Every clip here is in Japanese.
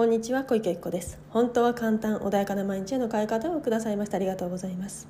こんにちは小池子です。本当は簡単穏やかな毎日への変え方をくださいました。ありがとうございます。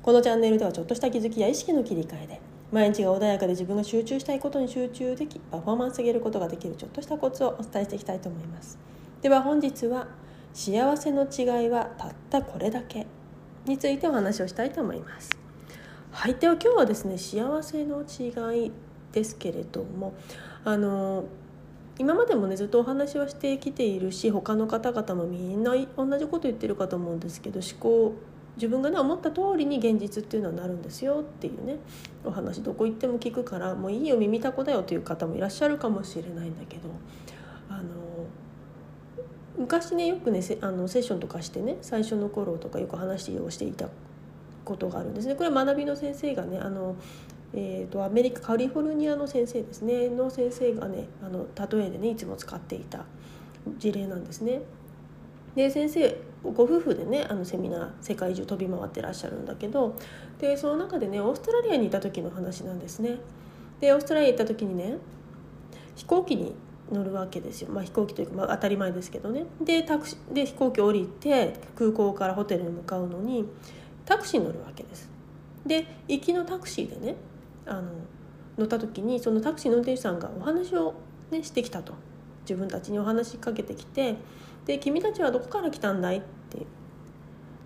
このチャンネルではちょっとした気づきや意識の切り替えで毎日が穏やかで自分が集中したいことに集中できパフォーマンス上げることができるちょっとしたコツをお伝えしていきたいと思います。では本日は幸せの違いはたったこれだけについてお話をしたいと思います。はいでは今日はですね幸せの違いですけれどもあの今までもねずっとお話はしてきているし他の方々もみんな同じこと言ってるかと思うんですけど思考自分がね思った通りに現実っていうのはなるんですよっていうねお話どこ行っても聞くからもういいよ耳たこだよという方もいらっしゃるかもしれないんだけどあの昔ねよくねあのセッションとかしてね最初の頃とかよく話をしていたことがあるんですね。これは学びの先生がねあのえーと、アメリカカリフォルニアの先生ですねの先生がねあの例えでねいつも使っていた事例なんですね。で先生ご夫婦でねあのセミナー世界中飛び回ってらっしゃるんだけどでその中でねオーストラリアにいた時の話なんですね。でオーストラリア行った時にね飛行機に乗るわけですよ、まあ、飛行機というか、まあ、当たり前ですけどねでタクシで飛行機降りて空港からホテルに向かうのにタクシーに乗るわけです。で行きのタクシーでねあの乗った時にそのタクシーの運転手さんがお話を、ね、してきたと。自分たちにお話しかけてきて「で君たちはどこから来たんだい?」って。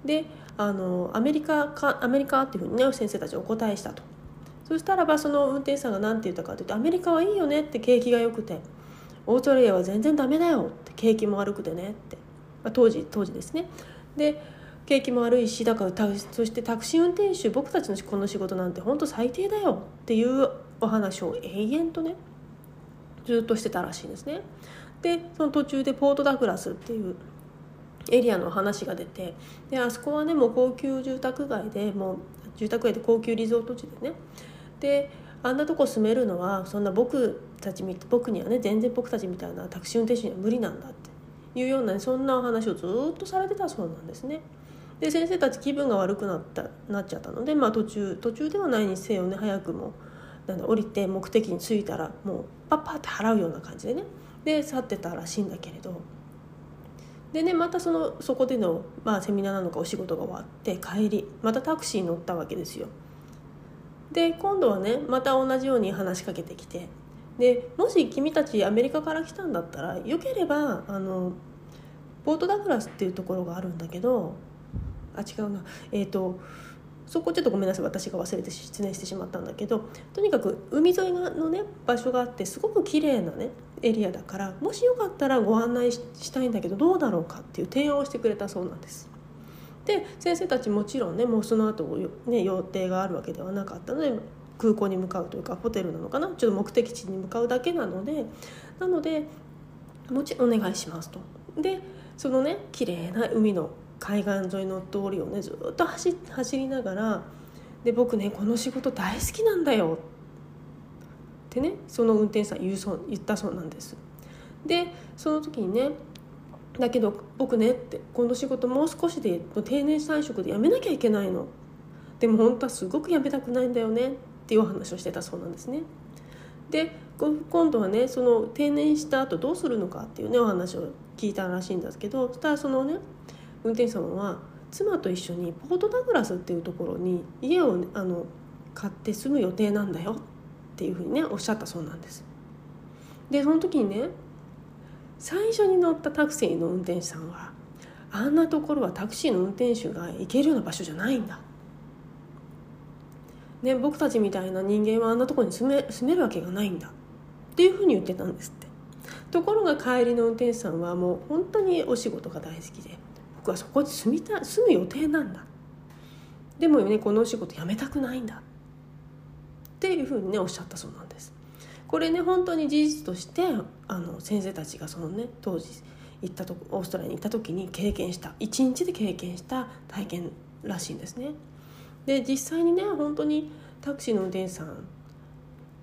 であのアメリカかアメリカっていうふうにね先生たちお答えしたと。そしたらばその運転手さんが何て言ったかというと「アメリカはいいよね」って景気が良くて「オーストラリアは全然ダメだよ」って。景気も悪くてねって、まあ、当時当時ですね。で景気も悪いしだからそしてタクシー運転手僕たちのこの仕事なんて本当最低だよっていうお話を永遠とねずっとしてたらしいんですね。でその途中でポートダグラスっていうエリアの話が出てであそこはねもう高級住宅街でもう住宅街で高級リゾート地でねであんなとこ住めるのはそんな僕たち僕にはね全然僕たちみたいなタクシー運転手には無理なんだっていうような、そんなお話をずっとされてたそうなんですね。で先生たち気分が悪くなったなっちゃったので、まあ、途中途中ではないにせよね早くもなんだ降りて目的に着いたらもうパッパッて払うような感じでねで去ってたらしいんだけれどでねまたそのそこでの、まあ、セミナーなのかお仕事が終わって帰りまたタクシーに乗ったわけですよ。で今度はねまた同じように話しかけてきてでもし君たちアメリカから来たんだったらよければあのポートダグラスっていうところがあるんだけどあ違うなえっ、ー、とそこちょっとごめんなさい私が忘れて失念してしまったんだけどとにかく海沿いのね場所があってすごく綺麗なねエリアだからもしよかったらご案内したいんだけどどうだろうかっていう提案をしてくれたそうなんです。で先生たちもちろんねもうその後ね予定があるわけではなかったので空港に向かうというかホテルなのかな？ちょっと目的地に向かうだけなのでなのでもちろんお願いしますと。でそのね綺麗な海の海岸沿いの通りをねずっと走走りながらで僕ねこの仕事大好きなんだよ。ってねその運転手さん言うそう言ったそうなんです。でその時にねだけど僕ねってこの仕事もう少しで定年退職で辞めなきゃいけないの。でも本当はすごく辞めたくないんだよね。っていうお話をしてたそうなんですね。で今度はねその定年した後どうするのかっていうねお話を聞いたらしいんですけどそしたらそのね運転手さんは妻と一緒にポートダグラスっていうところに家を、ね、あの買って住む予定なんだよっていうふうにねおっしゃったそうなんです。でその時にね最初に乗ったタクシーの運転手さんはあんなところはタクシーの運転手が行けるような場所じゃないんだ。ね、僕たちみたいな人間はあんなところに住め住めるわけがないんだっていうふうに言ってたんですってところが帰りの運転手さんはもう本当にお仕事が大好きで僕はそこに住みた住む予定なんだ。でもねこのお仕事辞めたくないんだ。っていうふうにねおっしゃったそうなんです。これね本当に事実としてあの先生たちがそのね当時行ったとオーストラリアに行った時に経験した一日で経験した体験らしいんですね。で実際にね本当にタクシーの運転手さん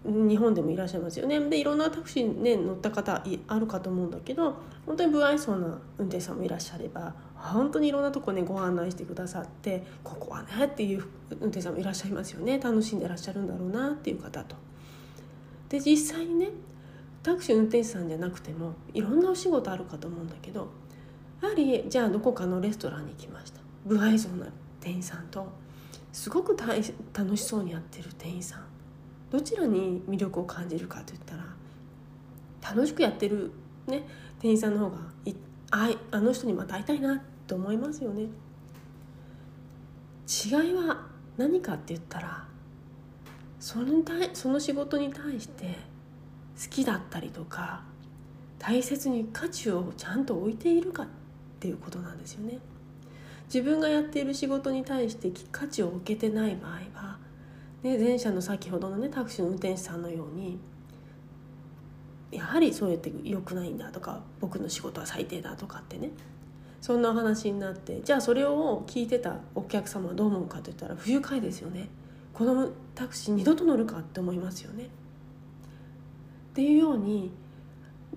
日本でもいらっしゃいますよね。でいろんなタクシーに、ね、乗った方あるかと思うんだけど本当に不愛想な運転手さんもいらっしゃれば本当にいろんなとこねご案内してくださってここはねっていう運転手さんもいらっしゃいますよね。楽しんでらっしゃるんだろうなっていう方と。で実際にねタクシー運転手さんじゃなくてもいろんなお仕事あるかと思うんだけどやはりじゃあどこかのレストランに行きました。不愛想な店員さんとすごく楽しそうにやってる店員さん。どちらに魅力を感じるかといったら楽しくやってる、ね、店員さんの方がああの人にまた会いたいなと思いますよね。違いは何かって言ったらそのその仕事に対して好きだったりとか大切に価値をちゃんと置いているかっていうことなんですよね。自分がやっている仕事に対して価値を置けてない場合は、ね、前者の先ほどのねタクシーの運転手さんのようにやはりそうやって良くないんだとか僕の仕事は最低だとかってね。そんな話になってじゃあそれを聞いてたお客様はどう思うかといったら不愉快ですよね。このタクシー二度と乗るかって思いますよね。っていうように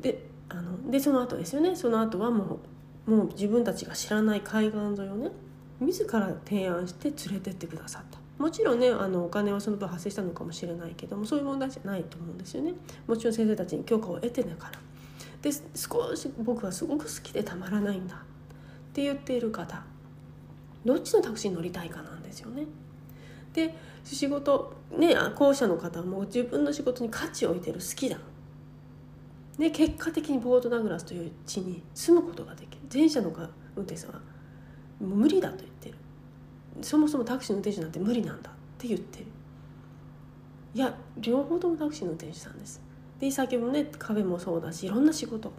であのでその後ですよね。その後はもうもう自分たちが知らない海岸沿いをね自ら提案して連れてってくださった。もちろんねあのお金はその分発生したのかもしれないけどもそういう問題じゃないと思うんですよね。もちろん先生たちに許可を得てだから。で少し僕はすごく好きでたまらないんだ。って言っている方。どっちのタクシーに乗りたいかなんですよね。で仕事ね後者の方も自分の仕事に価値を置いてる好きだ。で結果的にポートダグラスという地に住むことができる。前者の運転手さんは無理だと言ってる。そもそもタクシーの運転手なんて無理なんだって言って。るいや両方ともタクシーの運転手さんです。で先もねカフェもそうだしいろんな仕事。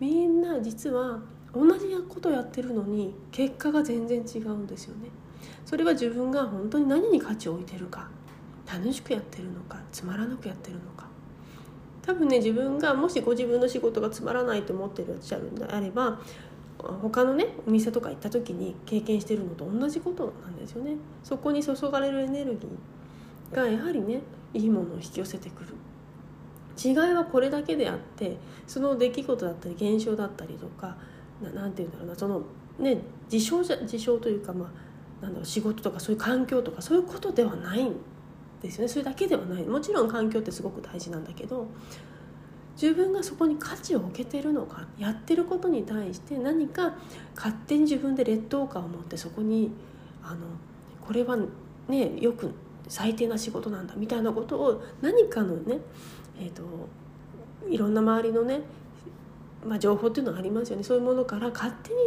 みんな実は同じことやってるのに結果が全然違うんですよね。それは自分が本当に何に価値を置いてるか。楽しくやってるのかつまらなくやってるのか。多分ね自分がもしご自分の仕事がつまらないと思っていらっしゃるんであれば他のねお店とか行った時に経験してるのと同じことなんですよね。そこに注がれるエネルギーがやはりねいいものを引き寄せてくる。違いはこれだけであってその出来事だったり現象だったりとか何て言うんだろうなそのね事象じゃ事象というかまあなんだろう仕事とかそういう環境とかそういうことではないんですよね。それだけではない。もちろん環境ってすごく大事なんだけど自分がそこに価値を置けてるのかやってることに対して何か勝手に自分で劣等感を持ってそこにあのこれはねよく最低な仕事なんだみたいなことを何かのね、えーと、いろんな周りのね、まあ、情報っていうのはありますよね。そういうものから勝手に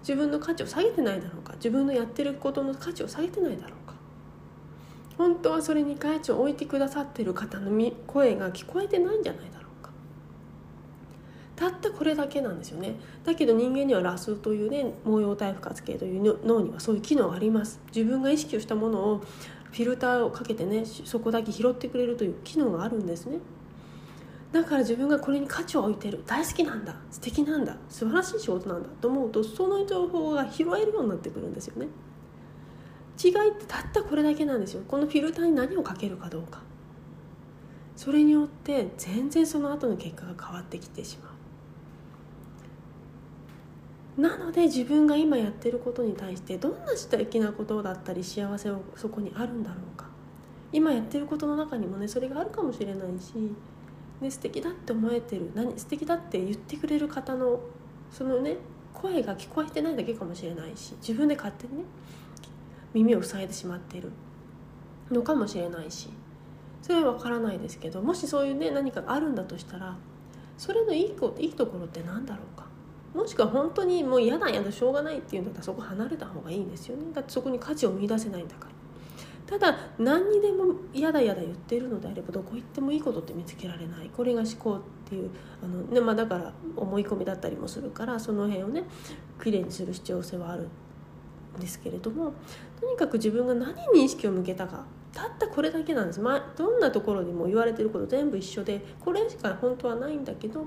自分の価値を下げてないだろうか自分のやってることの価値を下げてないだろうか。本当はそれに価値を置いてくださってる方の声が聞こえてないんじゃないだろうたったこれだけなんですよね。だけど人間にはラスというね毛様体不活系という脳にはそういう機能があります。自分が意識をしたものをフィルターをかけてねそこだけ拾ってくれるという機能があるんですね。だから自分がこれに価値を置いてる。大好きなんだ。素敵なんだ。素晴らしい仕事なんだ。と思うとその情報が拾えるようになってくるんですよね。違いってたったこれだけなんですよ。このフィルターに何をかけるかどうか。それによって全然その後の結果が変わってきてしまう。なので自分が今やってることに対してどんな素敵なことだったり幸せをそこにあるんだろうか。今やってることの中にもねそれがあるかもしれないし、ね、素敵だって思えてる何素敵だって言ってくれる方のそのね声が聞こえてないだけかもしれないし自分で勝手にね耳を塞いでしまっているのかもしれないしそれは分からないですけどもしそういうね何かがあるんだとしたらそれのいいいいところって何だろうか。もしくは本当にもう嫌だ嫌だしょうがないっていうんだったらそこ離れた方がいいんですよね。だってそこに価値を見出せないんだから。ただ何にでも嫌だ嫌だ言ってるのであればどこ行ってもいいことって見つけられない。これが思考っていうあの、ねまあ、だから思い込みだったりもするからその辺をねきれいにする必要性はあるんですけれどもとにかく自分が何に意識を向けたか。たったこれだけなんです、まあ、どんなところにも言われてること全部一緒でこれしか本当はないんだけど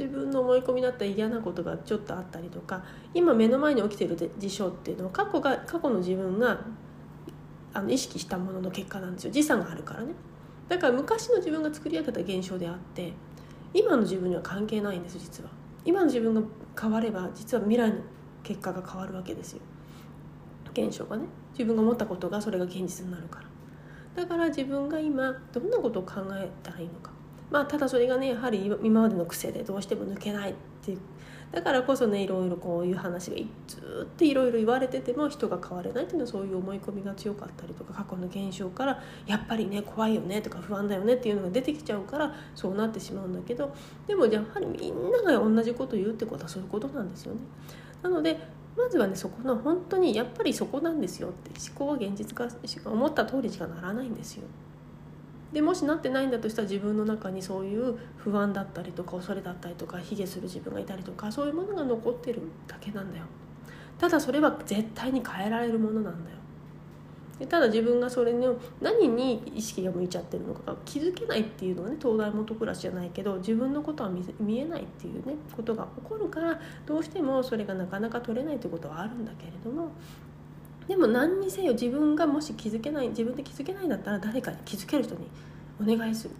自分の思い込みだった嫌なことがちょっとあったりとか今目の前に起きている事象っていうのは過去が過去の自分があの意識したものの結果なんですよ。時差があるからね。だから昔の自分が作り上げた現象であって今の自分には関係ないんです実は。今の自分が変われば実は未来の結果が変わるわけですよ。現象がね。自分が思ったことがそれが現実になるから。だから自分が今どんなことを考えたらいいのか。まあ、ただそれがねやはり今までの癖でどうしても抜けないっていうだからこそねいろいろこういう話がずっといろいろ言われてても人が変われないっていうのはそういう思い込みが強かったりとか過去の現象からやっぱりね怖いよねとか不安だよねっていうのが出てきちゃうからそうなってしまうんだけどでもやはりみんなが同じこと言うってことはそういうことなんですよね。なのでまずはねそこの本当にやっぱりそこなんですよって思考は現実化思った通りしかならないんですよ。でもしなってないんだとしたら自分の中にそういう不安だったりとか恐れだったりとか卑下する自分がいたりとかそういうものが残ってるだけなんだよ。ただそれは絶対に変えられるものなんだよ。でただ自分がそれの何に意識が向いちゃってるのかが気づけないっていうのはね東大元暮らしじゃないけど自分のことは見えないっていうねことが起こるからどうしてもそれがなかなか取れないってことはあるんだけれどもでも何にせよ自分がもし気づけない自分で気づけないんだったら誰かに気づける人にお願いする。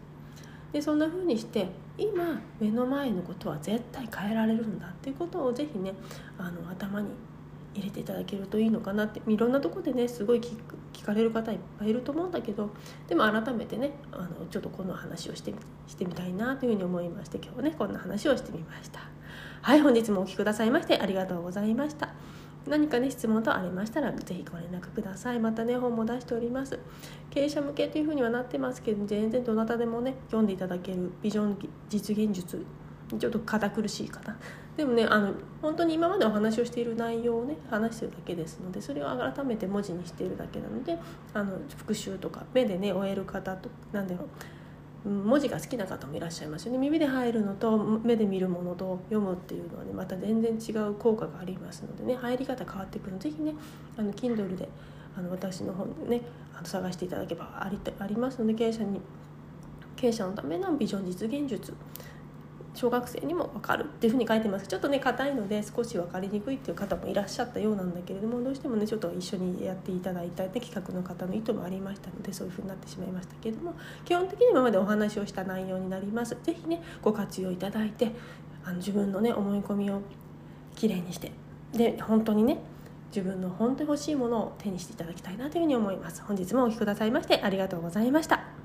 でそんな風にして今目の前のことは絶対変えられるんだっていうことをぜひねあの頭に入れていただけるといいのかなって。いろんなとこでねすごい聞聞かれる方いっぱいいると思うんだけどでも改めてねあのちょっとこの話をしてしてみたいなというふうに思いまして今日はねこんな話をしてみました。はい本日もお聴きくださいましてありがとうございました。何かね質問等ありましたら是非ご連絡ください。またね本も出しております。経営者向けというふうにはなってますけど全然どなたでもね読んでいただけるビジョン実現術ちょっと堅苦しいかな。でもねあの本当に今までお話をしている内容をね話してるだけですのでそれを改めて文字にしているだけなのであの復習とか目でね終える方と何だろう文字が好きな方もいらっしゃいますよね。耳で入るのと目で見るものと読むっていうのはねまた全然違う効果がありますのでね。入り方変わってくるのでぜひねあの Kindle であの私の本ねあの探していただけばありありますので経営者に経営者のためのビジョン実現術小学生にも分かるっていうふうに書いてます。ちょっとね硬いので少し分かりにくいっていう方もいらっしゃったようなんだけれどもどうしてもねちょっと一緒にやっていただいた、ね、企画の方の意図もありましたのでそういうふうになってしまいましたけれども基本的に今までお話をした内容になります。是非ねご活用いただいてあの自分のね思い込みをきれいにしてで本当にね自分の本当に欲しいものを手にしていただきたいなというふうに思います。本日もお聴きくださいましてありがとうございました。